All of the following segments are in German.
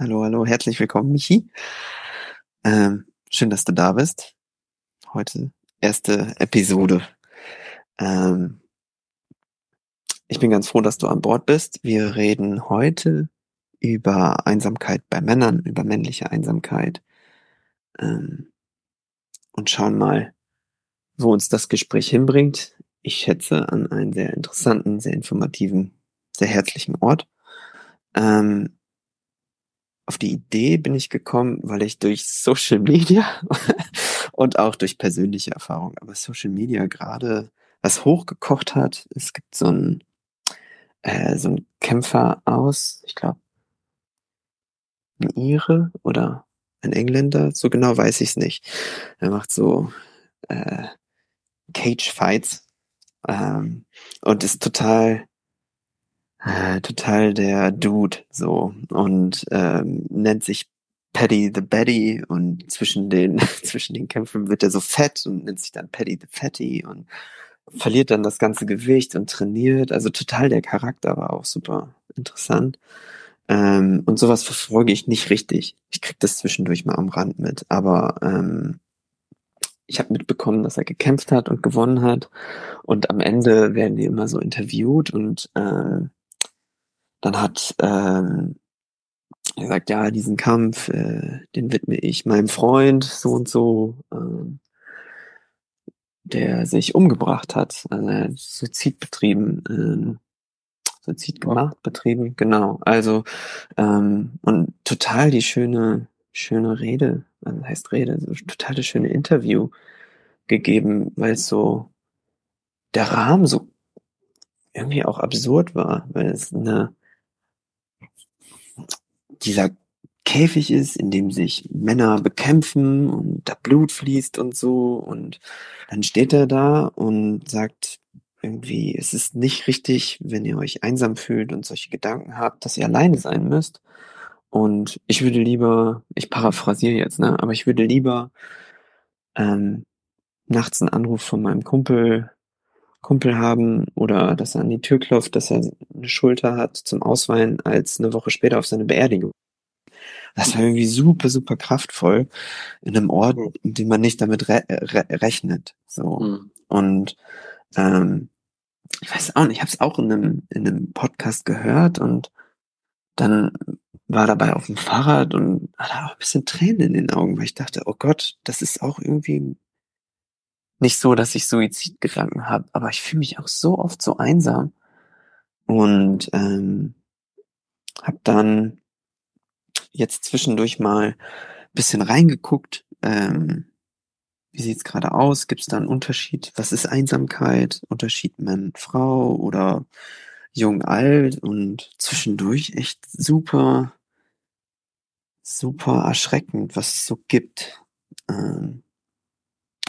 Hallo, hallo, herzlich willkommen, Michi. Ähm, schön, dass du da bist. Heute erste Episode. Ähm, ich bin ganz froh, dass du an Bord bist. Wir reden heute über Einsamkeit bei Männern, über männliche Einsamkeit ähm, und schauen mal, wo uns das Gespräch hinbringt. Ich schätze an einen sehr interessanten, sehr informativen, sehr herzlichen Ort. Ähm, auf die Idee bin ich gekommen, weil ich durch Social Media und auch durch persönliche Erfahrung, aber Social Media gerade was hochgekocht hat. Es gibt so ein äh, so ein Kämpfer aus, ich glaube, ein Ire oder ein Engländer, so genau weiß ich es nicht. Er macht so äh, Cage Fights ähm, und ist total äh, total der Dude so und ähm, nennt sich Paddy the Betty und zwischen den zwischen den Kämpfen wird er so fett und nennt sich dann Paddy the Fatty und verliert dann das ganze Gewicht und trainiert. Also total der Charakter war auch super interessant. Ähm, und sowas verfolge ich nicht richtig. Ich krieg das zwischendurch mal am Rand mit, aber ähm, ich habe mitbekommen, dass er gekämpft hat und gewonnen hat. Und am Ende werden die immer so interviewt und äh, dann hat ähm, er sagt, ja, diesen Kampf, äh, den widme ich meinem Freund so und so, äh, der sich umgebracht hat, also er hat Suizid betrieben, äh, Suizid gemacht, betrieben, genau. Also ähm, und total die schöne, schöne Rede, also heißt Rede, so total das schöne Interview gegeben, weil es so der Rahmen so irgendwie auch absurd war, weil es eine dieser Käfig ist, in dem sich Männer bekämpfen und da Blut fließt und so. Und dann steht er da und sagt irgendwie, es ist nicht richtig, wenn ihr euch einsam fühlt und solche Gedanken habt, dass ihr alleine sein müsst. Und ich würde lieber, ich paraphrasiere jetzt, ne, aber ich würde lieber ähm, nachts einen Anruf von meinem Kumpel Kumpel haben oder dass er an die Tür klopft, dass er eine Schulter hat zum Ausweinen, als eine Woche später auf seine Beerdigung. Das war irgendwie super, super kraftvoll in einem Ort, in dem man nicht damit re re rechnet. So. Mhm. Und ähm, ich weiß auch nicht, ich habe es auch in einem, in einem Podcast gehört und dann war dabei auf dem Fahrrad und hatte auch ein bisschen Tränen in den Augen, weil ich dachte, oh Gott, das ist auch irgendwie nicht so, dass ich Suizidgedanken habe, aber ich fühle mich auch so oft so einsam und ähm, habe dann jetzt zwischendurch mal bisschen reingeguckt. Ähm, wie sieht's gerade aus? Gibt es da einen Unterschied? Was ist Einsamkeit? Unterschied Mann, Frau oder jung, alt? Und zwischendurch echt super, super erschreckend, was es so gibt. Ähm,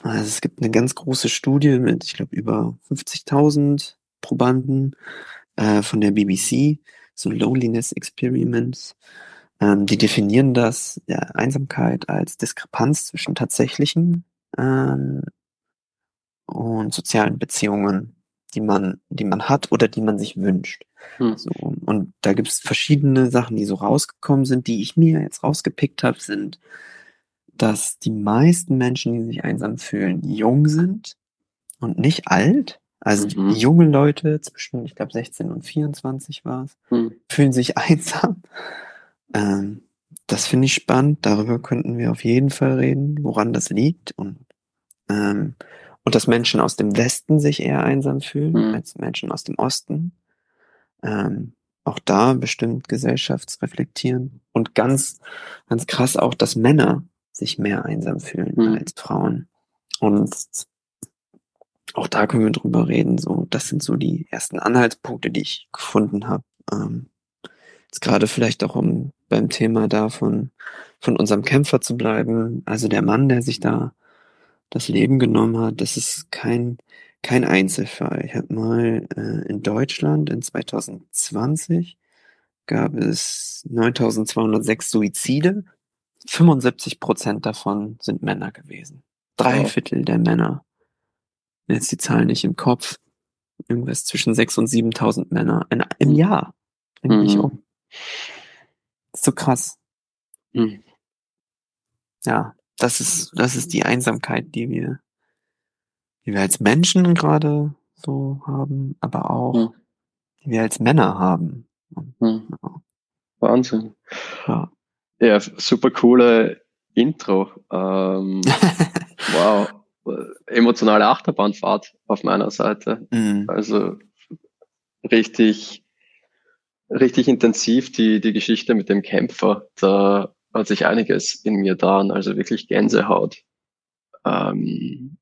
also es gibt eine ganz große Studie mit, ich glaube, über 50.000 Probanden äh, von der BBC, so Loneliness Experiments. Ähm, die definieren das, ja, Einsamkeit als Diskrepanz zwischen tatsächlichen ähm, und sozialen Beziehungen, die man, die man hat oder die man sich wünscht. Hm. So, und da gibt es verschiedene Sachen, die so rausgekommen sind, die ich mir jetzt rausgepickt habe, sind dass die meisten Menschen, die sich einsam fühlen, jung sind und nicht alt. Also mhm. junge Leute zwischen, ich glaube, 16 und 24 war es, mhm. fühlen sich einsam. Ähm, das finde ich spannend. Darüber könnten wir auf jeden Fall reden, woran das liegt und ähm, und dass Menschen aus dem Westen sich eher einsam fühlen mhm. als Menschen aus dem Osten. Ähm, auch da bestimmt gesellschaftsreflektieren und ganz, ganz krass auch, dass Männer sich mehr einsam fühlen mhm. als Frauen. Und auch da können wir drüber reden. So, das sind so die ersten Anhaltspunkte, die ich gefunden habe. Ähm, jetzt gerade vielleicht auch um beim Thema davon von unserem Kämpfer zu bleiben. Also der Mann, der sich da das Leben genommen hat, das ist kein kein Einzelfall. Ich habe mal äh, in Deutschland in 2020 gab es 9206 Suizide 75 Prozent davon sind Männer gewesen. Drei wow. Viertel der Männer. Jetzt die Zahlen nicht im Kopf. Irgendwas zwischen 6.000 und 7.000 Männer in, im Jahr. Mhm. um. so krass. Mhm. Ja, das ist, das ist die Einsamkeit, die wir, die wir als Menschen gerade so haben, aber auch, mhm. die wir als Männer haben. Mhm. Wahnsinn. Ja. Ja, super coole Intro. Ähm, wow. Emotionale Achterbahnfahrt auf meiner Seite. Mhm. Also richtig, richtig intensiv die, die Geschichte mit dem Kämpfer. Da hat sich einiges in mir da, also wirklich Gänsehaut. Ähm,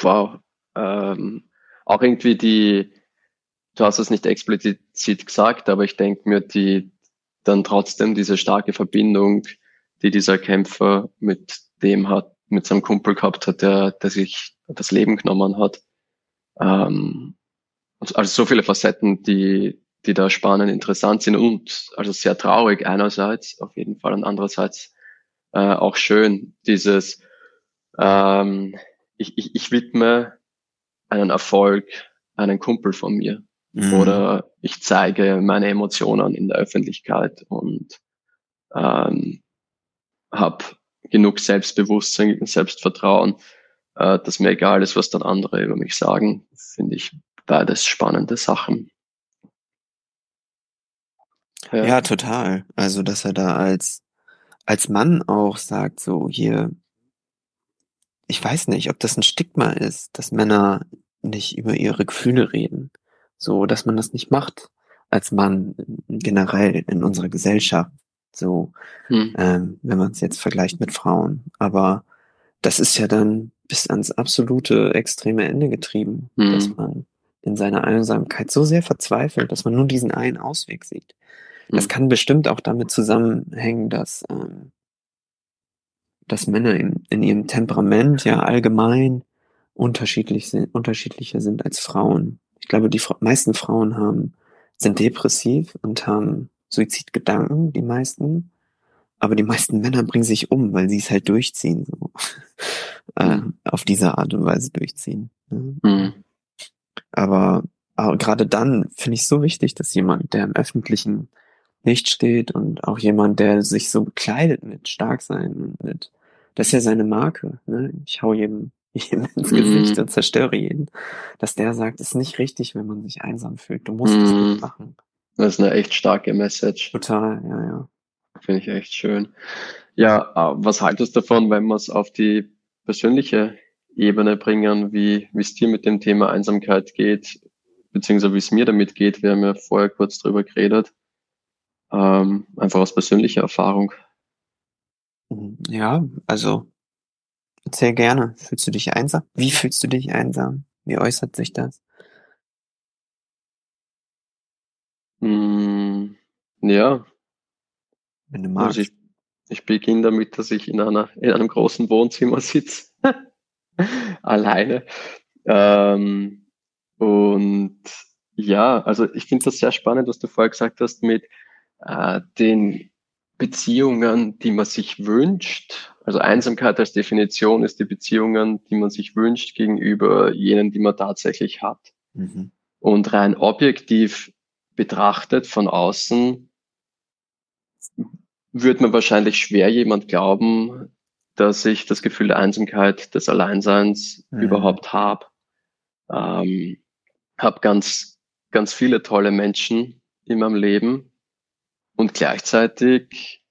wow. Ähm, auch irgendwie die, du hast es nicht explizit gesagt, aber ich denke mir, die dann trotzdem diese starke Verbindung, die dieser Kämpfer mit dem hat, mit seinem Kumpel gehabt hat, der, der sich das Leben genommen hat. Ähm, also so viele Facetten, die, die da spannend, interessant sind und also sehr traurig einerseits auf jeden Fall und andererseits äh, auch schön dieses ähm, ich, ich, ich widme einen Erfolg einen Kumpel von mir mhm. oder ich zeige meine Emotionen in der Öffentlichkeit und ähm, habe genug Selbstbewusstsein, Selbstvertrauen, äh, dass mir egal ist, was dann andere über mich sagen, finde ich beides spannende Sachen. Ja. ja, total. Also, dass er da als, als Mann auch sagt, so hier, ich weiß nicht, ob das ein Stigma ist, dass Männer nicht über ihre Gefühle reden. So, dass man das nicht macht als Mann generell in unserer Gesellschaft. So, hm. ähm, wenn man es jetzt vergleicht mit Frauen. Aber das ist ja dann bis ans absolute extreme Ende getrieben, hm. dass man in seiner Einsamkeit so sehr verzweifelt, dass man nur diesen einen Ausweg sieht. Das hm. kann bestimmt auch damit zusammenhängen, dass, ähm, dass Männer in, in ihrem Temperament ja allgemein unterschiedlich sind, unterschiedlicher sind als Frauen. Ich glaube, die meisten Frauen haben, sind depressiv und haben Suizidgedanken, die meisten. Aber die meisten Männer bringen sich um, weil sie es halt durchziehen, so. äh, mhm. auf diese Art und Weise durchziehen. Ne? Mhm. Aber, aber gerade dann finde ich es so wichtig, dass jemand, der im öffentlichen Licht steht und auch jemand, der sich so bekleidet mit Starksein und mit, das ist ja seine Marke, ne? Ich hau jedem, jedem ins. Gesicht und zerstöre jeden. Dass der sagt, es ist nicht richtig, wenn man sich einsam fühlt. Du musst mm. es nicht machen. Das ist eine echt starke Message. Total, ja, ja. Finde ich echt schön. Ja, was haltest du davon, wenn wir es auf die persönliche Ebene bringen, wie wie es dir mit dem Thema Einsamkeit geht, beziehungsweise wie es mir damit geht? Wir haben ja vorher kurz drüber geredet. Ähm, einfach aus persönlicher Erfahrung. Mhm. Ja, also erzähl gerne. Fühlst du dich einsam? Wie fühlst du dich einsam? Wie äußert sich das? Mm, ja. Wenn du also magst. Also ich, ich beginne damit, dass ich in einer in einem großen Wohnzimmer sitze, alleine. Ähm, und ja, also ich finde das sehr spannend, was du vorher gesagt hast mit äh, den Beziehungen, die man sich wünscht. Also Einsamkeit als Definition ist die Beziehungen, die man sich wünscht gegenüber jenen, die man tatsächlich hat. Mhm. Und rein objektiv betrachtet von außen würde man wahrscheinlich schwer jemand glauben, dass ich das Gefühl der Einsamkeit, des Alleinseins mhm. überhaupt habe. Ähm, habe ganz, ganz viele tolle Menschen in meinem Leben, und gleichzeitig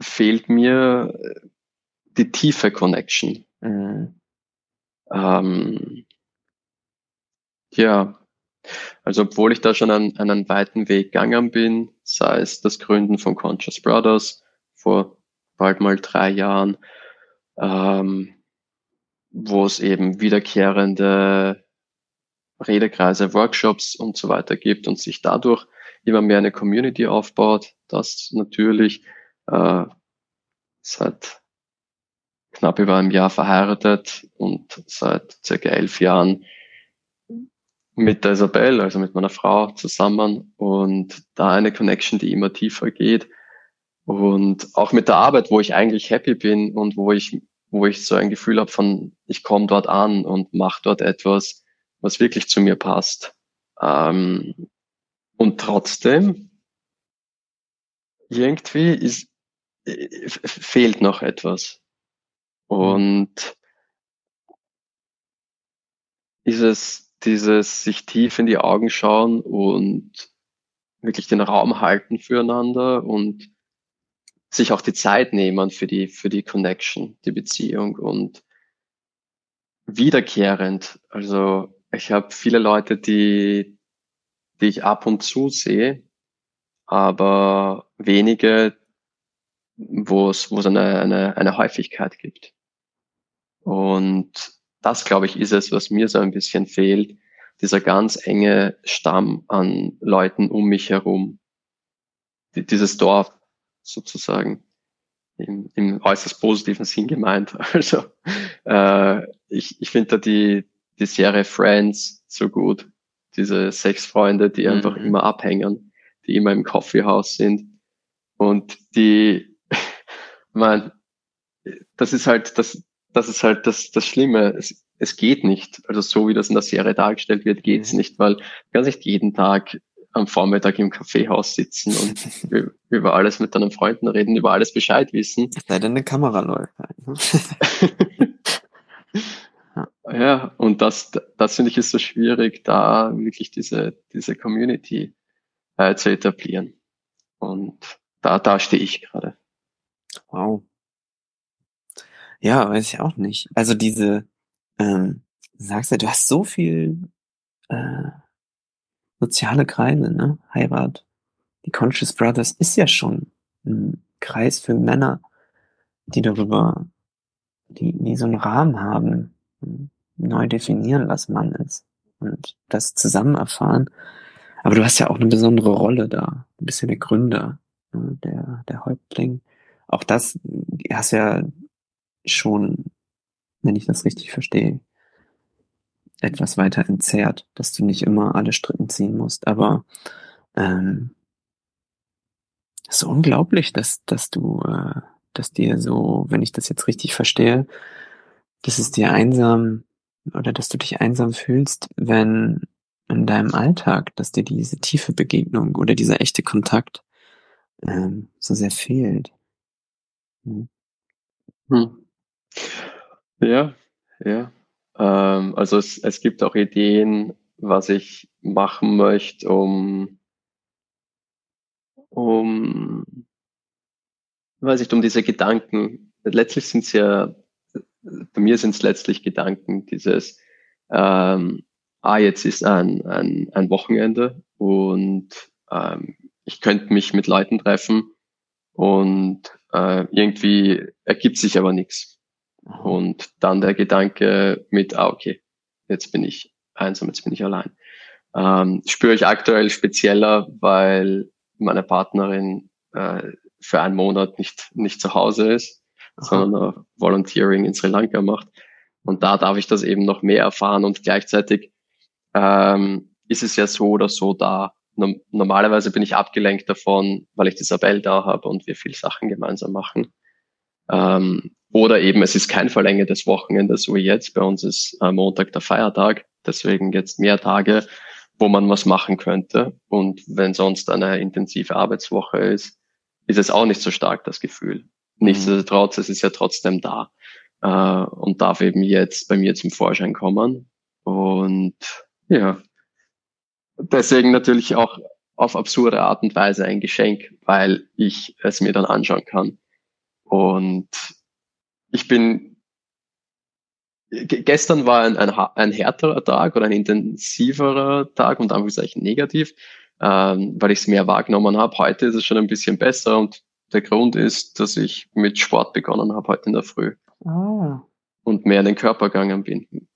fehlt mir die tiefe Connection. Mhm. Ähm, ja, also obwohl ich da schon einen, einen weiten Weg gegangen bin, sei es das Gründen von Conscious Brothers vor bald mal drei Jahren, ähm, wo es eben wiederkehrende Redekreise, Workshops und so weiter gibt und sich dadurch immer mehr eine Community aufbaut, das natürlich äh, seit knapp über einem Jahr verheiratet und seit circa elf Jahren mit der Isabel, also mit meiner Frau zusammen und da eine Connection, die immer tiefer geht und auch mit der Arbeit, wo ich eigentlich happy bin und wo ich wo ich so ein Gefühl habe von ich komme dort an und mache dort etwas, was wirklich zu mir passt. Ähm, und trotzdem irgendwie ist, fehlt noch etwas. Und ist es dieses sich tief in die Augen schauen und wirklich den Raum halten füreinander und sich auch die Zeit nehmen für die, für die Connection, die Beziehung und wiederkehrend. Also ich habe viele Leute, die, die ich ab und zu sehe, aber wenige, wo es, wo es eine, eine, eine Häufigkeit gibt. Und das, glaube ich, ist es, was mir so ein bisschen fehlt, dieser ganz enge Stamm an Leuten um mich herum. Dieses Dorf sozusagen im, im äußerst positiven Sinn gemeint. Also äh, ich, ich finde da die, die Serie Friends so gut. Diese sechs Freunde, die mhm. einfach immer abhängen, die immer im Coffeehouse sind. Und die, man, das ist halt, das, das ist halt das, das Schlimme. Es, es geht nicht. Also so wie das in der Serie dargestellt wird, geht es mhm. nicht, weil du kannst nicht jeden Tag am Vormittag im Kaffeehaus sitzen und über alles mit deinen Freunden reden, über alles Bescheid wissen. Sei denn eine Kamera läuft. Ja, und das, das finde ich ist so schwierig, da wirklich diese, diese Community äh, zu etablieren. Und da, da stehe ich gerade. Wow. Ja, weiß ich auch nicht. Also diese, ähm, sagst ja, du hast so viel äh, soziale Kreise, ne? Heirat. Die Conscious Brothers ist ja schon ein Kreis für Männer, die darüber, die, die so einen Rahmen haben, neu definieren, was Mann ist und das zusammen erfahren. Aber du hast ja auch eine besondere Rolle da. Du bist ja der Gründer, ne? der, der Häuptling. Auch das hast ja schon, wenn ich das richtig verstehe, etwas weiter entzerrt, dass du nicht immer alle Strippen ziehen musst. Aber ähm, es ist unglaublich, dass, dass du, äh, dass dir so, wenn ich das jetzt richtig verstehe, dass es dir einsam oder dass du dich einsam fühlst, wenn in deinem Alltag, dass dir diese tiefe Begegnung oder dieser echte Kontakt ähm, so sehr fehlt. Hm. Hm. Ja, ja. Ähm, also es, es gibt auch Ideen, was ich machen möchte, um, um, weiß ich, um diese Gedanken. Letztlich sind es ja, bei mir sind es letztlich Gedanken, dieses, ähm, ah, jetzt ist ein, ein, ein Wochenende und ähm, ich könnte mich mit Leuten treffen und äh, irgendwie ergibt sich aber nichts. Und dann der Gedanke mit, ah, okay, jetzt bin ich einsam, jetzt bin ich allein. Ähm, spüre ich aktuell spezieller, weil meine Partnerin äh, für einen Monat nicht, nicht zu Hause ist, Sondern Volunteering in Sri Lanka macht. Und da darf ich das eben noch mehr erfahren und gleichzeitig ähm, ist es ja so oder so da. Normalerweise bin ich abgelenkt davon, weil ich die Isabel da habe und wir viel Sachen gemeinsam machen. Ähm, oder eben, es ist kein verlängertes Wochenende, so wie jetzt. Bei uns ist äh, Montag der Feiertag, deswegen jetzt mehr Tage, wo man was machen könnte. Und wenn sonst eine intensive Arbeitswoche ist, ist es auch nicht so stark, das Gefühl. Mhm. Nichtsdestotrotz, es ist ja trotzdem da äh, und darf eben jetzt bei mir zum Vorschein kommen. Und ja, deswegen natürlich auch auf absurde Art und Weise ein Geschenk, weil ich es mir dann anschauen kann. Und ich bin, gestern war ein, ein, ein härterer Tag oder ein intensiverer Tag und Anführungszeichen negativ, ähm, weil ich es mehr wahrgenommen habe. Heute ist es schon ein bisschen besser und der Grund ist, dass ich mit Sport begonnen habe heute in der Früh. Ah. Und mehr in den Körper gegangen bin.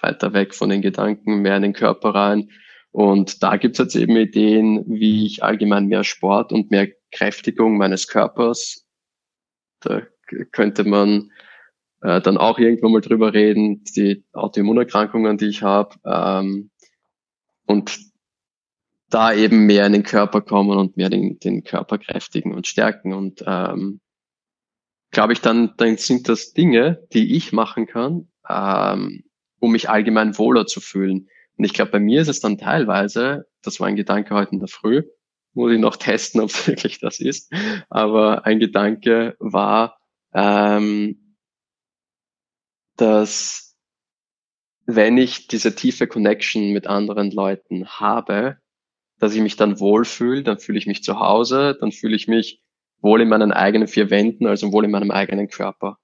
Weiter weg von den Gedanken, mehr in den Körper rein. Und da gibt es jetzt eben Ideen, wie ich allgemein mehr Sport und mehr Kräftigung meines Körpers da könnte man äh, dann auch irgendwann mal drüber reden, die Autoimmunerkrankungen, die ich habe. Ähm, und da eben mehr in den Körper kommen und mehr den, den Körper kräftigen und stärken. Und ähm, glaube ich, dann, dann sind das Dinge, die ich machen kann, ähm, um mich allgemein wohler zu fühlen. Und ich glaube, bei mir ist es dann teilweise, das war ein Gedanke heute in der Früh, muss ich noch testen, ob es wirklich das ist. Aber ein Gedanke war, ähm, dass wenn ich diese tiefe Connection mit anderen Leuten habe, dass ich mich dann wohlfühle, dann fühle ich mich zu Hause, dann fühle ich mich wohl in meinen eigenen vier Wänden, also wohl in meinem eigenen Körper.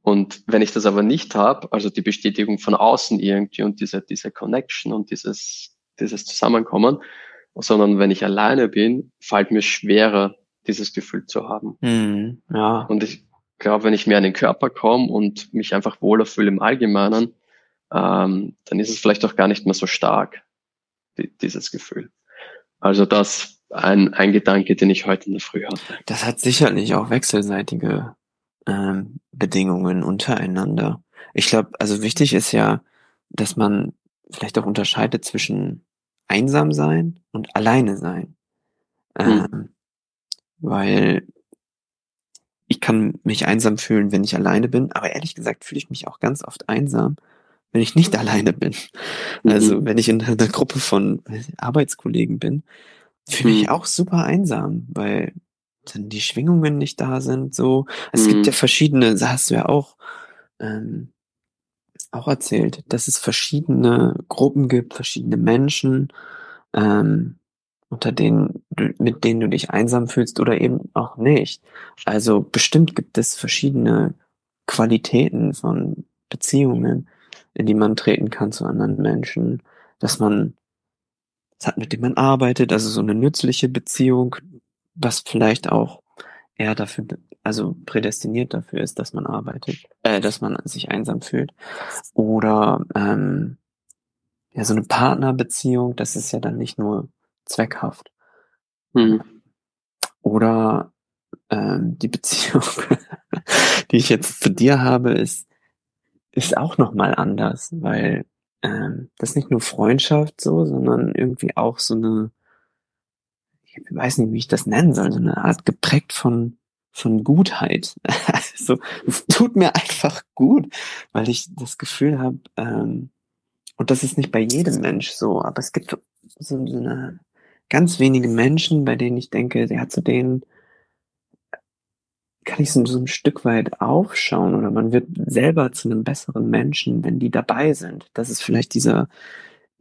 Und wenn ich das aber nicht habe, also die Bestätigung von außen irgendwie und diese, diese Connection und dieses, dieses Zusammenkommen, sondern wenn ich alleine bin, fällt mir schwerer, dieses Gefühl zu haben. Mhm, ja. Und ich glaube, wenn ich mehr an den Körper komme und mich einfach wohler fühle im Allgemeinen, ähm, dann ist es vielleicht auch gar nicht mehr so stark, dieses Gefühl. Also das ein, ein Gedanke, den ich heute in der Früh hatte. Das hat sicherlich auch wechselseitige ähm, Bedingungen untereinander. Ich glaube, also wichtig ist ja, dass man vielleicht auch unterscheidet zwischen einsam sein und alleine sein. Ähm, hm. Weil ich kann mich einsam fühlen, wenn ich alleine bin, aber ehrlich gesagt fühle ich mich auch ganz oft einsam, wenn ich nicht alleine bin. Also mhm. wenn ich in einer Gruppe von Arbeitskollegen bin, fühle ich mich mhm. auch super einsam, weil dann die Schwingungen nicht da sind. So, es mhm. gibt ja verschiedene, das hast du ja auch ähm, auch erzählt, dass es verschiedene Gruppen gibt, verschiedene Menschen, ähm, unter denen du, mit denen du dich einsam fühlst oder eben auch nicht. Also bestimmt gibt es verschiedene Qualitäten von Beziehungen, in die man treten kann zu anderen Menschen, dass man es hat, mit dem man arbeitet, also so eine nützliche Beziehung, was vielleicht auch eher dafür, also prädestiniert dafür ist, dass man arbeitet, äh, dass man sich einsam fühlt. Oder ähm, ja, so eine Partnerbeziehung, das ist ja dann nicht nur zweckhaft. Mhm. Oder ähm, die Beziehung, die ich jetzt zu dir habe, ist, ist auch nochmal anders, weil ähm, das ist nicht nur Freundschaft so, sondern irgendwie auch so eine, ich weiß nicht, wie ich das nennen soll, so eine Art geprägt von von Gutheit. also es tut mir einfach gut, weil ich das Gefühl habe, ähm, und das ist nicht bei jedem Mensch so, aber es gibt so, so eine ganz wenige Menschen, bei denen ich denke, ja, zu denen kann ich so, so ein Stück weit aufschauen oder man wird selber zu einem besseren Menschen, wenn die dabei sind. Das ist vielleicht dieser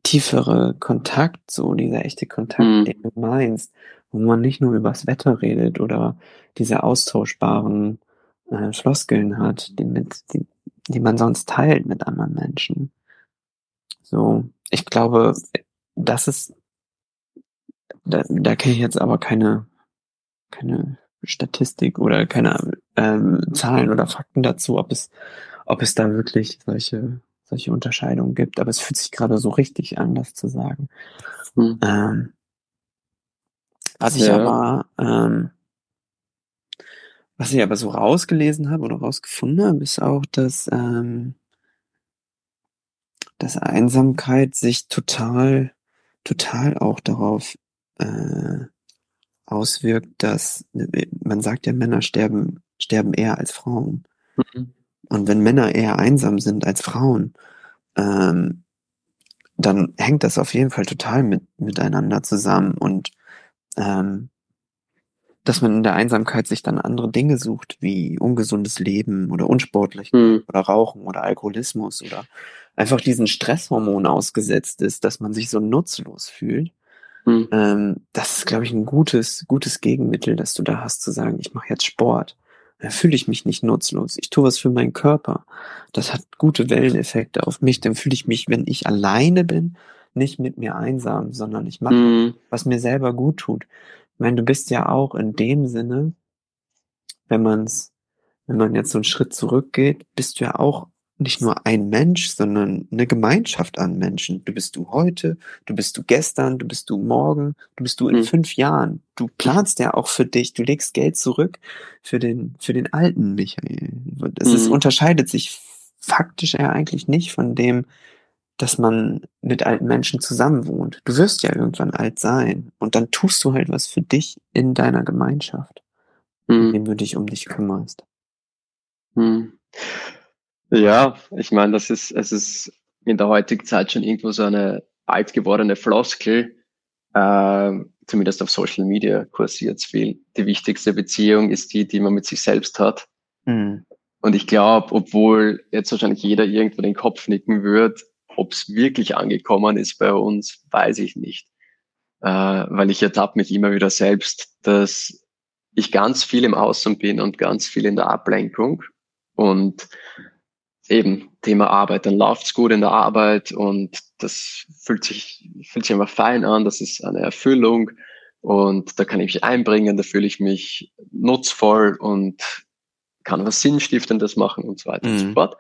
tiefere Kontakt, so dieser echte Kontakt, mhm. den du meinst, wo man nicht nur übers Wetter redet oder diese austauschbaren äh, Floskeln hat, die, mit, die, die man sonst teilt mit anderen Menschen. So, ich glaube, das ist, da, da kenne ich jetzt aber keine, keine Statistik oder keine ähm, Zahlen oder Fakten dazu, ob es, ob es da wirklich solche, solche Unterscheidungen gibt. Aber es fühlt sich gerade so richtig an, das zu sagen. Hm. Ähm, was ich ja. aber, ähm, was ich aber so rausgelesen habe oder rausgefunden habe, ist auch, dass, ähm, dass Einsamkeit sich total, total auch darauf äh, auswirkt, dass man sagt ja, Männer sterben, sterben eher als Frauen. Mhm. Und wenn Männer eher einsam sind als Frauen, ähm, dann hängt das auf jeden Fall total mit, miteinander zusammen und ähm, dass man in der Einsamkeit sich dann andere Dinge sucht, wie ungesundes Leben oder unsportlich mhm. oder Rauchen oder Alkoholismus oder einfach diesen Stresshormon ausgesetzt ist, dass man sich so nutzlos fühlt Mhm. Ähm, das ist, glaube ich, ein gutes, gutes Gegenmittel, das du da hast, zu sagen, ich mache jetzt Sport. Da fühle ich mich nicht nutzlos. Ich tue was für meinen Körper. Das hat gute Welleneffekte auf mich. Dann fühle ich mich, wenn ich alleine bin, nicht mit mir einsam, sondern ich mache, mhm. was mir selber gut tut. Ich meine, du bist ja auch in dem Sinne, wenn man's, wenn man jetzt so einen Schritt zurückgeht, bist du ja auch nicht nur ein Mensch, sondern eine Gemeinschaft an Menschen. Du bist du heute, du bist du gestern, du bist du morgen, du bist du in mhm. fünf Jahren. Du planst ja auch für dich, du legst Geld zurück für den, für den alten Michael. Es mhm. ist, unterscheidet sich faktisch ja eigentlich nicht von dem, dass man mit alten Menschen zusammenwohnt. Du wirst ja irgendwann alt sein und dann tust du halt was für dich in deiner Gemeinschaft, mhm. indem du dich um dich kümmerst. Mhm. Ja, ich meine, das ist, es ist in der heutigen Zeit schon irgendwo so eine alt gewordene Floskel, äh, zumindest auf Social Media kursiert viel. Die wichtigste Beziehung ist die, die man mit sich selbst hat. Mhm. Und ich glaube, obwohl jetzt wahrscheinlich jeder irgendwo den Kopf nicken wird, ob es wirklich angekommen ist bei uns, weiß ich nicht. Äh, weil ich ertappe mich immer wieder selbst, dass ich ganz viel im Außen bin und ganz viel in der Ablenkung. Und eben Thema Arbeit, dann läuft's gut in der Arbeit und das fühlt sich, fühlt sich einfach fein an, das ist eine Erfüllung und da kann ich mich einbringen, da fühle ich mich nutzvoll und kann was Sinnstiftendes machen und so weiter mhm. und so mhm. fort.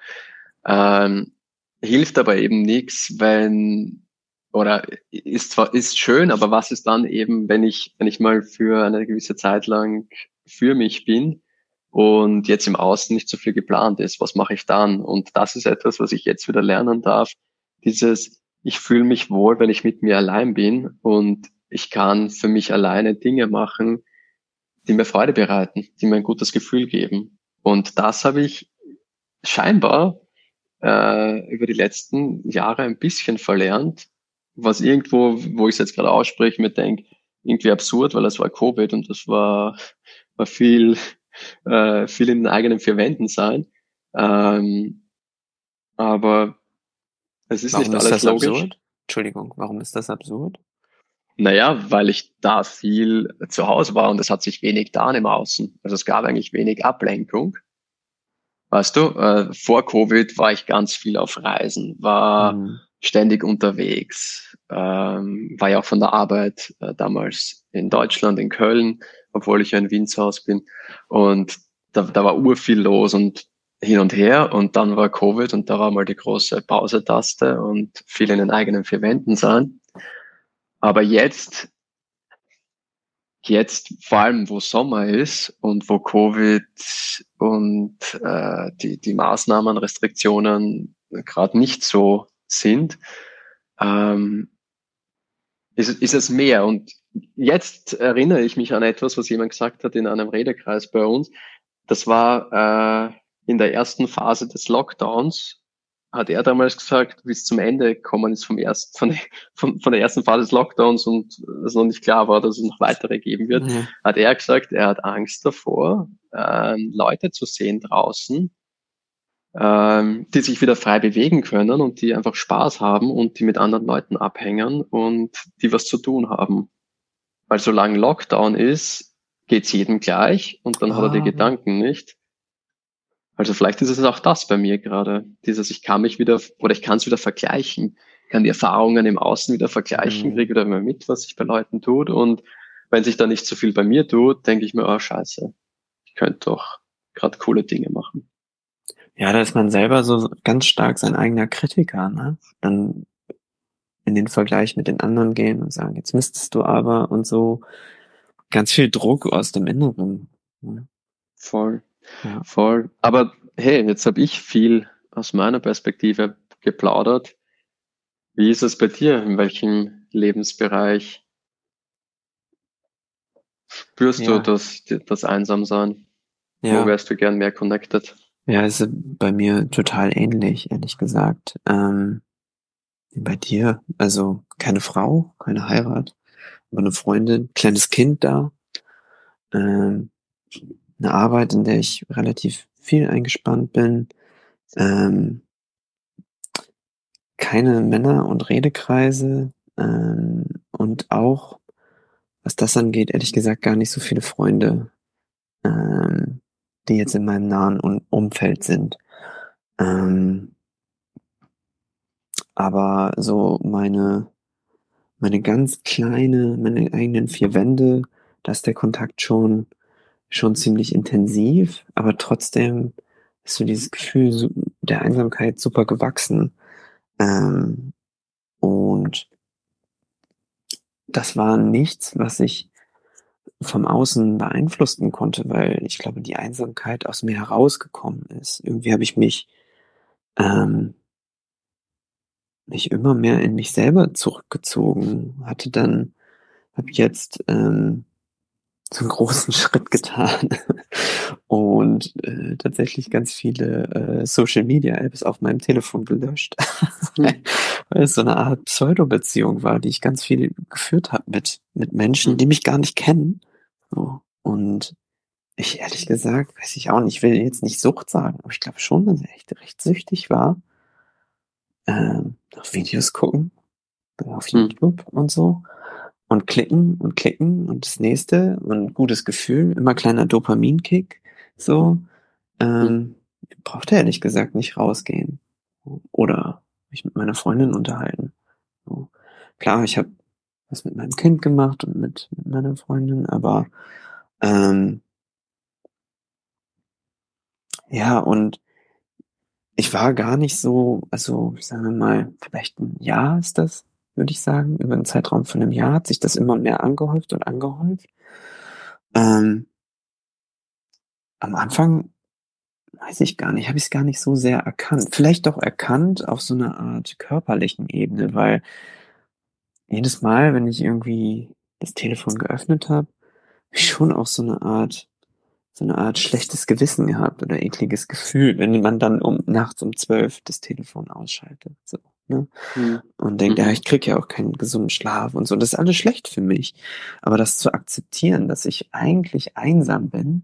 Ähm, hilft aber eben nichts, wenn oder ist zwar ist schön, aber was ist dann eben, wenn ich wenn ich mal für eine gewisse Zeit lang für mich bin und jetzt im Außen nicht so viel geplant ist, was mache ich dann? Und das ist etwas, was ich jetzt wieder lernen darf. Dieses ich fühle mich wohl, wenn ich mit mir allein bin und ich kann für mich alleine Dinge machen, die mir Freude bereiten, die mir ein gutes Gefühl geben. Und das habe ich scheinbar äh, über die letzten Jahre ein bisschen verlernt, was irgendwo, wo ich es jetzt gerade ausspreche, mir denke, irgendwie absurd, weil es war Covid und das war, war viel, äh, viel in den eigenen vier Wänden sein. Ähm, aber es ist warum nicht alles ist das logisch. Absurd? Entschuldigung, warum ist das absurd? Naja, weil ich da viel zu Hause war und es hat sich wenig da im Außen. Also es gab eigentlich wenig Ablenkung. Weißt du, äh, vor Covid war ich ganz viel auf Reisen, war mhm. ständig unterwegs, ähm, war ja auch von der Arbeit äh, damals in Deutschland, in Köln, obwohl ich ja in Hause bin. Und da, da war ur viel los und hin und her und dann war Covid und da war mal die große Pause-Taste und viel in den eigenen vier Wänden sein. Aber jetzt, jetzt vor allem, wo Sommer ist und wo Covid und äh, die, die Maßnahmen, Restriktionen gerade nicht so sind, ähm, ist, ist es mehr. Und jetzt erinnere ich mich an etwas, was jemand gesagt hat in einem Redekreis bei uns. Das war äh, in der ersten Phase des Lockdowns, hat er damals gesagt, bis zum Ende gekommen ist vom ersten, von, von, von der ersten Phase des Lockdowns und es noch nicht klar war, dass es noch weitere geben wird, mhm. hat er gesagt, er hat Angst davor, äh, Leute zu sehen draußen, ähm, die sich wieder frei bewegen können und die einfach Spaß haben und die mit anderen Leuten abhängen und die was zu tun haben. Weil solange Lockdown ist, geht's jedem gleich und dann ah. hat er die ah. Gedanken nicht. Also vielleicht ist es auch das bei mir gerade, dieses, ich kann mich wieder, oder ich kann es wieder vergleichen, kann die Erfahrungen im Außen wieder vergleichen, mhm. kriege wieder mal mit, was sich bei Leuten tut und wenn sich da nicht so viel bei mir tut, denke ich mir, oh scheiße, ich könnte doch gerade coole Dinge machen. Ja, da ist man selber so ganz stark sein eigener Kritiker, ne? Dann in den Vergleich mit den anderen gehen und sagen, jetzt müsstest du aber und so ganz viel Druck aus dem Inneren. Ne? Voll. Ja. Voll. Aber hey, jetzt habe ich viel aus meiner Perspektive geplaudert. Wie ist es bei dir? In welchem Lebensbereich spürst ja. du das, das Einsamsein? Wo wärst du gern mehr connected? Ja, es ist bei mir total ähnlich, ehrlich gesagt. Ähm, bei dir, also keine Frau, keine Heirat, aber eine Freundin, kleines Kind da. Ähm, eine Arbeit, in der ich relativ viel eingespannt bin. Ähm, keine Männer- und Redekreise ähm, und auch, was das angeht, ehrlich gesagt gar nicht so viele Freunde, ähm, die jetzt in meinem nahen Umfeld sind. Ähm, aber so meine, meine ganz kleine, meine eigenen vier Wände, da ist der Kontakt schon schon ziemlich intensiv, aber trotzdem ist so dieses Gefühl der Einsamkeit super gewachsen. Ähm, und das war nichts, was ich vom Außen beeinflussen konnte, weil ich glaube, die Einsamkeit aus mir herausgekommen ist. Irgendwie habe ich mich, ähm, mich immer mehr in mich selber zurückgezogen, hatte dann, habe jetzt ähm, so einen großen Schritt getan und äh, tatsächlich ganz viele äh, Social Media Apps auf meinem Telefon gelöscht, mhm. weil es so eine Art Pseudo-Beziehung war, die ich ganz viel geführt habe mit mit Menschen, die mich gar nicht kennen. So. Und ich ehrlich gesagt, weiß ich auch nicht, ich will jetzt nicht Sucht sagen, aber ich glaube schon, dass er echt recht süchtig war. Ähm, auf Videos gucken, auf hm. YouTube und so und klicken und klicken und das nächste und gutes Gefühl, immer kleiner Dopaminkick, so, ähm, brauchte ehrlich gesagt nicht rausgehen oder mich mit meiner Freundin unterhalten. So. Klar, ich habe was mit meinem Kind gemacht und mit, mit meiner Freundin, aber ähm, ja, und ich war gar nicht so, also sagen wir mal, vielleicht ein Jahr ist das, würde ich sagen. Über einen Zeitraum von einem Jahr hat sich das immer mehr angehäuft und angehäuft. Ähm, am Anfang weiß ich gar nicht, habe ich es gar nicht so sehr erkannt. Vielleicht doch erkannt auf so einer Art körperlichen Ebene, weil jedes Mal, wenn ich irgendwie das Telefon geöffnet habe, schon auch so eine Art so eine Art schlechtes Gewissen gehabt oder ekliges Gefühl, wenn man dann um nachts um zwölf das Telefon ausschaltet. So, ne? Mhm. Und denkt, mhm. ja, ich krieg ja auch keinen gesunden Schlaf und so. Das ist alles schlecht für mich. Aber das zu akzeptieren, dass ich eigentlich einsam bin,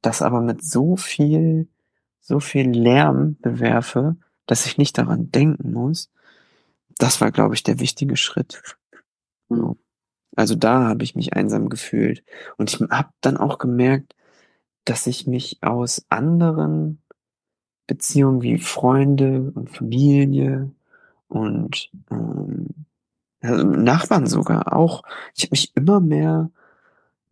das aber mit so viel, so viel Lärm bewerfe, dass ich nicht daran denken muss, das war, glaube ich, der wichtige Schritt. Mhm. Also da habe ich mich einsam gefühlt. Und ich habe dann auch gemerkt, dass ich mich aus anderen Beziehungen wie Freunde und Familie und ähm, also Nachbarn sogar auch, ich habe mich immer mehr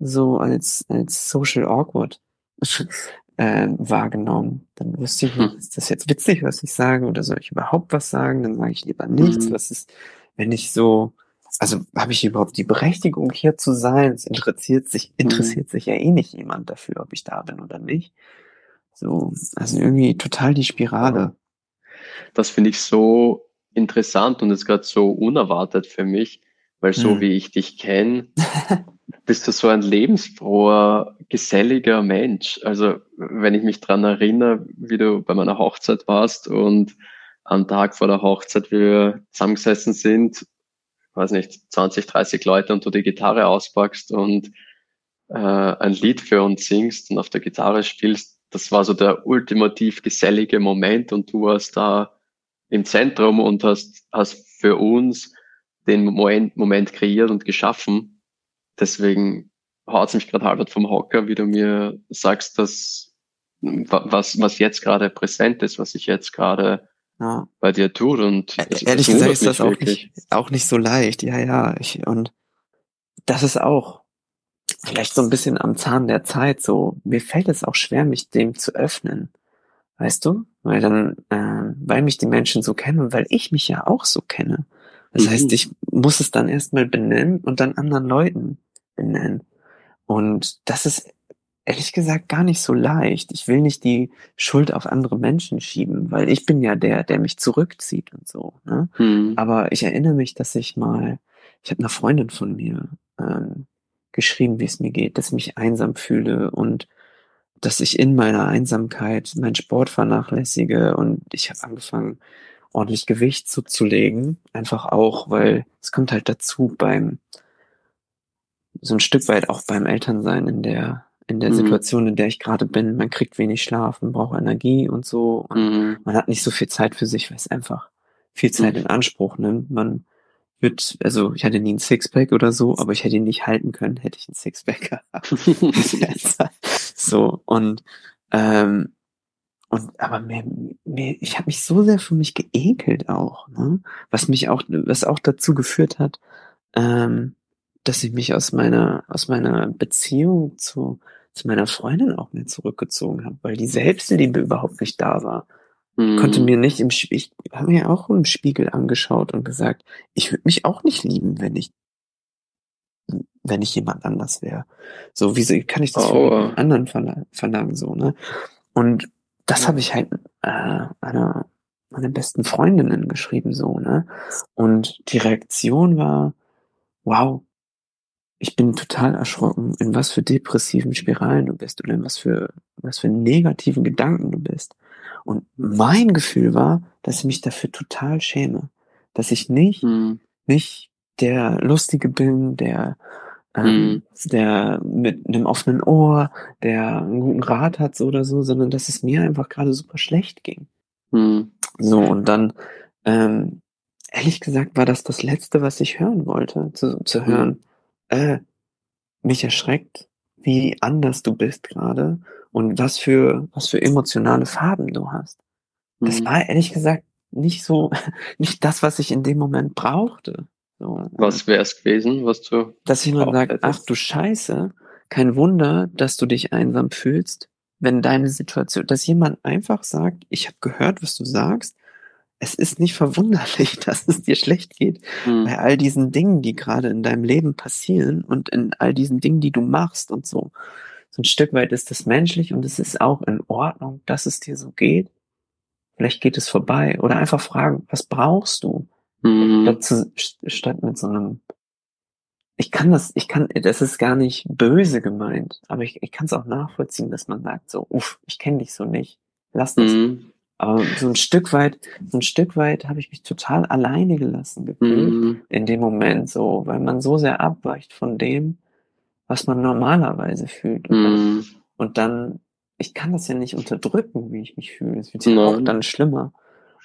so als, als social awkward äh, wahrgenommen. Dann wusste ich nicht, hm. ist das jetzt witzig, was ich sage, oder soll ich überhaupt was sagen? Dann sage ich lieber nichts. Mhm. Was ist, wenn ich so also habe ich überhaupt die Berechtigung hier zu sein? Es interessiert sich, interessiert mhm. sich ja eh nicht jemand dafür, ob ich da bin oder nicht. So, also irgendwie total die Spirale. Das finde ich so interessant und ist gerade so unerwartet für mich, weil so mhm. wie ich dich kenne, bist du so ein lebensfroher, geselliger Mensch. Also wenn ich mich dran erinnere, wie du bei meiner Hochzeit warst und am Tag vor der Hochzeit, wie wir zusammengesessen sind weiß nicht, 20, 30 Leute und du die Gitarre auspackst und äh, ein Lied für uns singst und auf der Gitarre spielst, das war so der ultimativ gesellige Moment und du warst da im Zentrum und hast, hast für uns den Moment, Moment kreiert und geschaffen. Deswegen haut mich gerade halbert vom Hocker, wie du mir sagst, dass was, was jetzt gerade präsent ist, was ich jetzt gerade ja. bei dir tut. Und es, ehrlich es gesagt ist das auch nicht, auch nicht so leicht. Ja, ja. Ich, und das ist auch vielleicht so ein bisschen am Zahn der Zeit. So mir fällt es auch schwer, mich dem zu öffnen. Weißt du? Weil dann, äh, weil mich die Menschen so kennen und weil ich mich ja auch so kenne. Das mhm. heißt, ich muss es dann erstmal benennen und dann anderen Leuten benennen. Und das ist ehrlich gesagt gar nicht so leicht. Ich will nicht die Schuld auf andere Menschen schieben, weil ich bin ja der, der mich zurückzieht und so. Ne? Mhm. Aber ich erinnere mich, dass ich mal, ich habe einer Freundin von mir ähm, geschrieben, wie es mir geht, dass ich mich einsam fühle und dass ich in meiner Einsamkeit meinen Sport vernachlässige und ich habe angefangen, ordentlich Gewicht zuzulegen. Einfach auch, weil es kommt halt dazu beim so ein Stück weit auch beim Elternsein in der in der mhm. Situation, in der ich gerade bin. Man kriegt wenig Schlaf, man braucht Energie und so. Und mhm. Man hat nicht so viel Zeit für sich, weil es einfach viel Zeit mhm. in Anspruch nimmt. Man wird, also ich hatte nie ein Sixpack oder so, aber ich hätte ihn nicht halten können, hätte ich ein Sixpack gehabt. so, und ähm, und aber mir, mir, ich habe mich so sehr für mich geekelt auch, ne? Was mich auch, was auch dazu geführt hat, ähm, dass ich mich aus meiner aus meiner Beziehung zu zu meiner Freundin auch mehr zurückgezogen habe, weil die Selbstliebe überhaupt nicht da war. Mhm. Konnte mir nicht im Spiegel, ich habe mir auch im Spiegel angeschaut und gesagt, ich würde mich auch nicht lieben, wenn ich wenn ich jemand anders wäre. So, wieso kann ich das oh. von anderen verlangen, verlangen, so, ne? Und das habe ich halt äh, einer meiner besten Freundinnen geschrieben, so, ne? Und die Reaktion war, wow, ich bin total erschrocken, in was für depressiven Spiralen du bist oder in was für, was für negativen Gedanken du bist. Und mein Gefühl war, dass ich mich dafür total schäme. Dass ich nicht, Mhm. nicht der Lustige bin, der, ähm, Mhm. der mit einem offenen Ohr, der einen guten Rat hat so oder so, sondern dass es mir einfach gerade super schlecht ging. Mhm. So, und dann, ähm, ehrlich gesagt, war das das Letzte, was ich hören wollte, zu, zu hören. Äh, mich erschreckt, wie anders du bist gerade und was für, was für emotionale Farben du hast. Das Mhm. war ehrlich gesagt nicht so, nicht das, was ich in dem Moment brauchte. So, Was wäre es gewesen, was du dass jemand sagt, hättest? ach du Scheiße, kein Wunder, dass du dich einsam fühlst, wenn deine Situation, dass jemand einfach sagt, ich habe gehört, was du sagst, es ist nicht verwunderlich, dass es dir schlecht geht Mhm. bei all diesen Dingen, die gerade in deinem Leben passieren und in all diesen Dingen, die du machst und so. So ein Stück weit ist das menschlich und es ist auch in Ordnung, dass es dir so geht. Vielleicht geht es vorbei oder einfach fragen, was brauchst du? Mhm. Statt, zu, statt mit so einem, ich kann das, ich kann, das ist gar nicht böse gemeint, aber ich, ich kann es auch nachvollziehen, dass man sagt so, uff, ich kenne dich so nicht, lass das. Mhm. Aber so ein Stück weit, so ein Stück weit habe ich mich total alleine gelassen gefühlt Mhm. in dem Moment so, weil man so sehr abweicht von dem, was man normalerweise fühlt. Und dann, Mhm. und dann ich kann das ja nicht unterdrücken, wie ich mich fühle. Es wird ja auch dann schlimmer.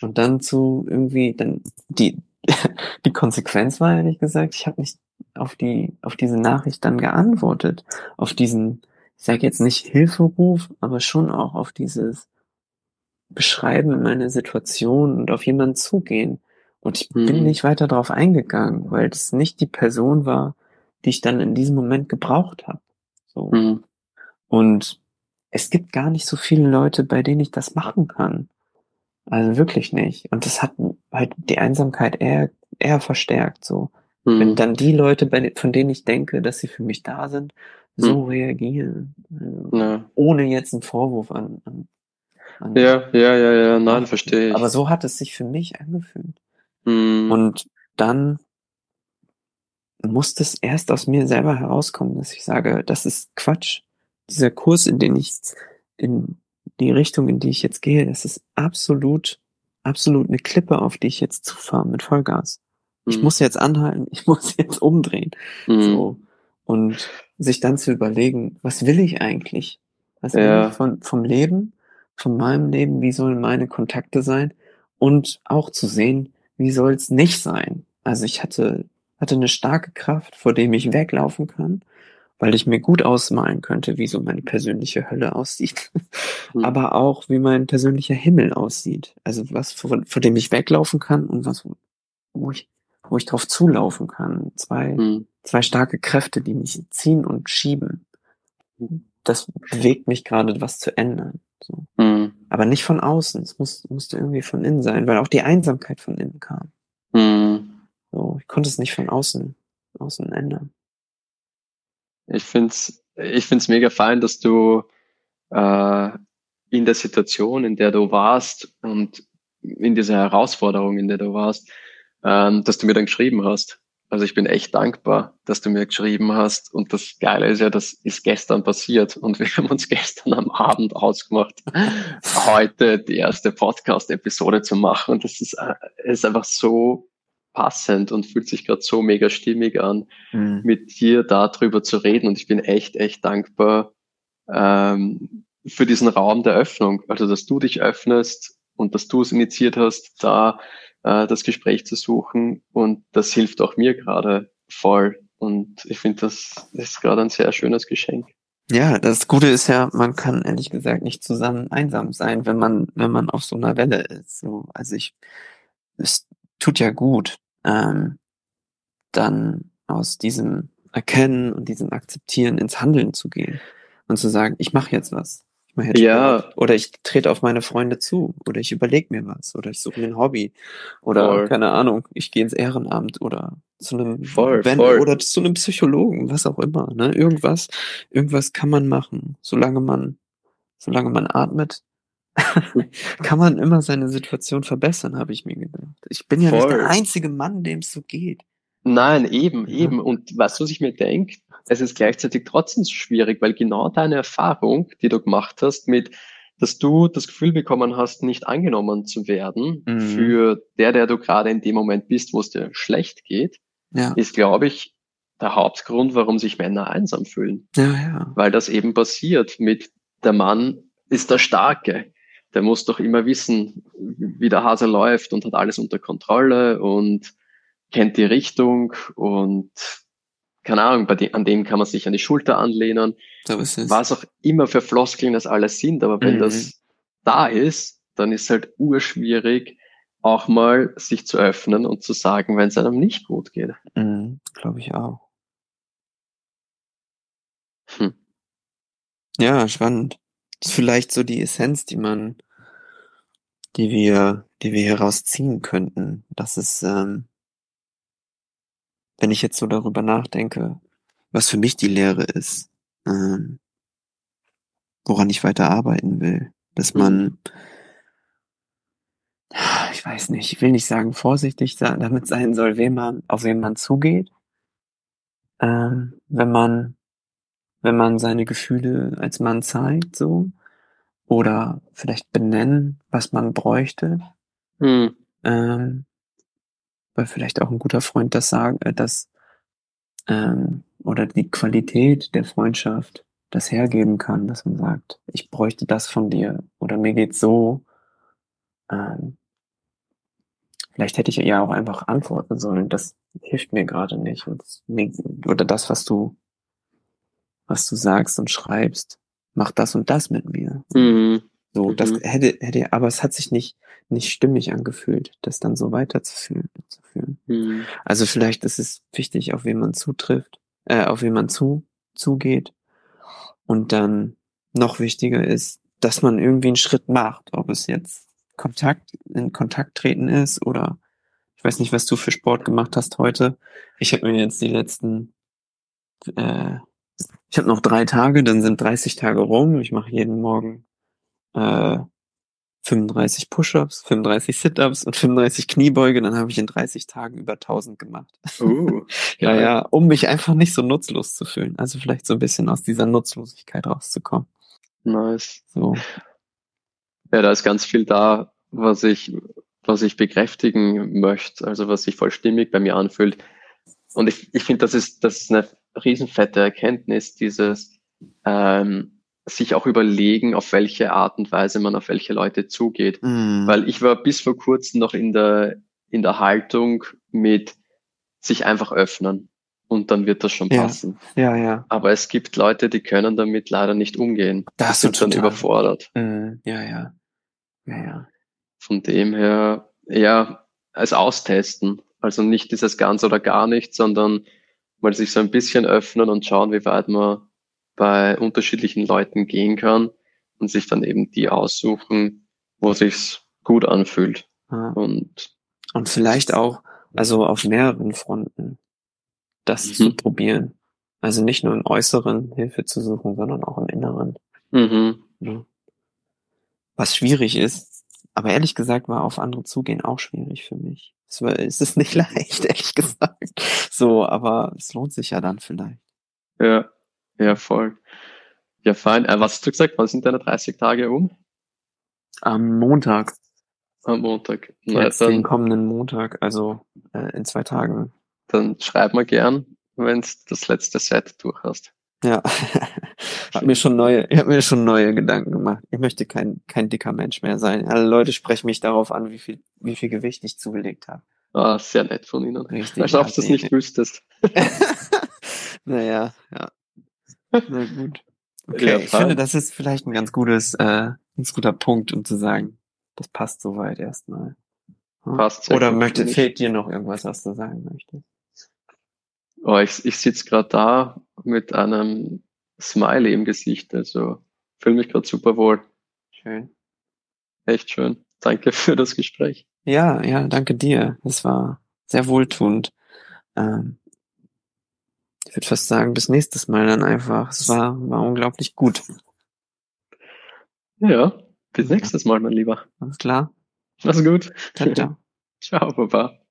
Und dann zu irgendwie, dann die, die Konsequenz war ehrlich gesagt, ich habe nicht auf die, auf diese Nachricht dann geantwortet. Auf diesen, ich sage jetzt nicht Hilferuf, aber schon auch auf dieses Beschreiben meiner Situation und auf jemanden zugehen. Und ich bin Mhm. nicht weiter darauf eingegangen, weil das nicht die Person war, die ich dann in diesem Moment gebraucht habe. So. Mhm. Und es gibt gar nicht so viele Leute, bei denen ich das machen kann. Also wirklich nicht. Und das hat halt die Einsamkeit eher, eher verstärkt, so. Wenn Mhm. dann die Leute, von denen ich denke, dass sie für mich da sind, so reagieren. Also, Ja. ohne jetzt einen Vorwurf an, an, an ja, ja, ja, ja, nein, verstehe ich. Aber so hat es sich für mich angefühlt. Mhm. Und dann musste es erst aus mir selber herauskommen, dass ich sage, das ist Quatsch. Dieser Kurs, in den ich, in die Richtung, in die ich jetzt gehe, das ist absolut, absolut eine Klippe, auf die ich jetzt zufahre mit Vollgas. Ich Mhm. muss jetzt anhalten, ich muss jetzt umdrehen. Mhm. So. Und sich dann zu überlegen, was will ich eigentlich? Was will Ja. ich von, vom Leben, von meinem Leben? Wie sollen meine Kontakte sein? Und auch zu sehen, wie soll es nicht sein? Also ich hatte, hatte eine starke Kraft, vor dem ich weglaufen kann, weil ich mir gut ausmalen könnte, wie so meine persönliche Hölle aussieht. Mhm. Aber auch, wie mein persönlicher Himmel aussieht. Also was, vor, vor dem ich weglaufen kann und was, wo ich, wo ich drauf zulaufen kann. Zwei, Mhm. zwei starke Kräfte, die mich ziehen und schieben. Das bewegt mich gerade, was zu ändern. So. Mhm. Aber nicht von außen. Es muss, musste irgendwie von innen sein, weil auch die Einsamkeit von innen kam. Mhm. So, ich konnte es nicht von außen, außen ändern. Ich find's, ich find's mega fein, dass du äh, in der Situation, in der du warst und in dieser Herausforderung, in der du warst, ähm, dass du mir dann geschrieben hast. Also ich bin echt dankbar, dass du mir geschrieben hast. Und das Geile ist ja, das ist gestern passiert und wir haben uns gestern am Abend ausgemacht, heute die erste Podcast-Episode zu machen. Und das ist, äh, ist einfach so passend und fühlt sich gerade so mega stimmig an Mhm. mit dir darüber zu reden und ich bin echt, echt dankbar ähm, für diesen Raum der Öffnung. Also, dass du dich öffnest und dass du es initiiert hast, da äh, das Gespräch zu suchen und das hilft auch mir gerade voll und ich finde, das ist gerade ein sehr schönes Geschenk. Ja, das Gute ist ja, man kann ehrlich gesagt nicht zusammen einsam sein, wenn man, wenn man auf so einer Welle ist. So, also ich, es tut ja gut, ähm, dann aus diesem Erkennen und diesem Akzeptieren ins Handeln zu gehen und zu sagen, ich mache jetzt was. Jetzt Ja. Oder ich trete auf meine Freunde zu. Oder ich überlege mir was. Oder ich suche mir ein Hobby. Oder Voll. keine Ahnung, ich gehe ins Ehrenamt oder zu einem Voll, wenn, voll. oder zu einem Psychologen, was auch immer. Ne? Irgendwas, irgendwas kann man machen, solange man, solange man atmet. kann man immer seine Situation verbessern, habe ich mir gedacht. Ich bin ja nicht Voll. der einzige Mann, dem es so geht. Nein, eben, eben. Und weißt du, was ich mir denke? Es ist gleichzeitig trotzdem so schwierig, weil genau deine Erfahrung, die du gemacht hast, mit, dass du das Gefühl bekommen hast, nicht angenommen zu werden mhm. für der, der du gerade in dem Moment bist, wo es dir schlecht geht, ja. ist, glaube ich, der Hauptgrund, warum sich Männer einsam fühlen. Ja, ja. Weil das eben passiert mit der Mann ist der Starke. Der muss doch immer wissen, wie der Hase läuft und hat alles unter Kontrolle und kennt die Richtung und keine Ahnung, bei dem, an dem kann man sich an die Schulter anlehnen. So Was auch immer für Floskeln das alles sind, aber wenn mhm. das da ist, dann ist halt urschwierig, auch mal sich zu öffnen und zu sagen, wenn es einem nicht gut geht. Mhm, Glaube ich auch. Hm. Ja, spannend. Das ist vielleicht so die Essenz, die man, die wir, die wir hier rausziehen könnten. Das ist, ähm, wenn ich jetzt so darüber nachdenke, was für mich die Lehre ist, ähm, woran ich weiter arbeiten will, dass mhm. man, ich weiß nicht, ich will nicht sagen vorsichtig damit sein soll, wem man, auf wen man zugeht, ähm, wenn man, wenn man seine Gefühle als Mann zeigt, so, oder vielleicht benennen, was man bräuchte. Mhm. Ähm, weil vielleicht auch ein guter Freund das sagen, äh, das ähm, oder die Qualität der Freundschaft das hergeben kann, dass man sagt, ich bräuchte das von dir oder mir geht's so. Ähm, vielleicht hätte ich ja auch einfach antworten sollen, das hilft mir gerade nicht. oder das, was du, was du sagst und schreibst, mach das und das mit mir. Mhm. So, das mhm. hätte, hätte, aber es hat sich nicht, nicht stimmig angefühlt, das dann so weiterzuführen. Zu. Mhm. Also vielleicht ist es wichtig, auf wen man zutrifft, äh, auf wen man zu, zugeht. Und dann noch wichtiger ist, dass man irgendwie einen Schritt macht, ob es jetzt Kontakt, in Kontakt treten ist oder ich weiß nicht, was du für Sport gemacht hast heute. Ich habe mir jetzt die letzten, äh, ich habe noch drei Tage, dann sind 30 Tage rum. Ich mache jeden Morgen äh, 35 Push-ups, 35 Sit-ups und 35 Kniebeuge, dann habe ich in 30 Tagen über 1000 gemacht. Uh, ja, ja, um mich einfach nicht so nutzlos zu fühlen. Also vielleicht so ein bisschen aus dieser Nutzlosigkeit rauszukommen. Nice. So. Ja, da ist ganz viel da, was ich, was ich bekräftigen möchte, also was sich voll stimmig bei mir anfühlt. Und ich, ich finde, das ist, das ist eine riesenfette Erkenntnis, dieses, ähm, sich auch überlegen, auf welche Art und Weise man auf welche Leute zugeht. Mm. Weil ich war bis vor kurzem noch in der, in der Haltung mit sich einfach öffnen und dann wird das schon passen. Ja, ja. Aber es gibt Leute, die können damit leider nicht umgehen. Das sind dann überfordert. Mm, ja, ja. Ja, ja. Von dem her, ja, als austesten. Also nicht dieses ganz oder gar nicht, sondern mal sich so ein bisschen öffnen und schauen, wie weit man bei unterschiedlichen Leuten gehen kann und sich dann eben die aussuchen, wo sich's gut anfühlt. Ja. Und, und vielleicht auch, also auf mehreren Fronten, das mhm. zu probieren. Also nicht nur im Äußeren Hilfe zu suchen, sondern auch im Inneren. Mhm. Ja. Was schwierig ist, aber ehrlich gesagt war auf andere zugehen auch schwierig für mich. Es, war, es ist nicht leicht, ehrlich gesagt. So, aber es lohnt sich ja dann vielleicht. Ja. Ja, voll. Ja, fein. Äh, was hast du gesagt? Wann sind deine 30 Tage um? Am Montag. Am Montag. Na, Jetzt dann, den kommenden Montag, also äh, in zwei Tagen. Dann schreib mal gern, wenn du das letzte Set durch hast. Ja, hab mir schon neue, ich habe mir schon neue Gedanken gemacht. Ich möchte kein kein dicker Mensch mehr sein. Alle Leute sprechen mich darauf an, wie viel wie viel Gewicht ich zugelegt habe. Ah, sehr nett von Ihnen. Richtig. Als ob du es nicht wüsstest. naja, ja. Na gut. Okay, ja, ich finde, das ist vielleicht ein ganz gutes, äh, ein ganz guter Punkt, um zu sagen, das passt soweit erstmal. Hm? Passt. Oder möchte, fehlt dir noch irgendwas, was du sagen möchtest? Oh, ich, ich sitze gerade da mit einem Smiley im Gesicht, also fühle mich gerade super wohl. Schön. Echt schön. Danke für das Gespräch. Ja, ja, danke dir. Das war sehr wohltuend. Ähm, ich würde fast sagen, bis nächstes Mal dann einfach. Es war, war unglaublich gut. Ja, bis nächstes Mal, mein Lieber. Alles klar. Mach's gut. Ciao, ciao. ciao, Papa.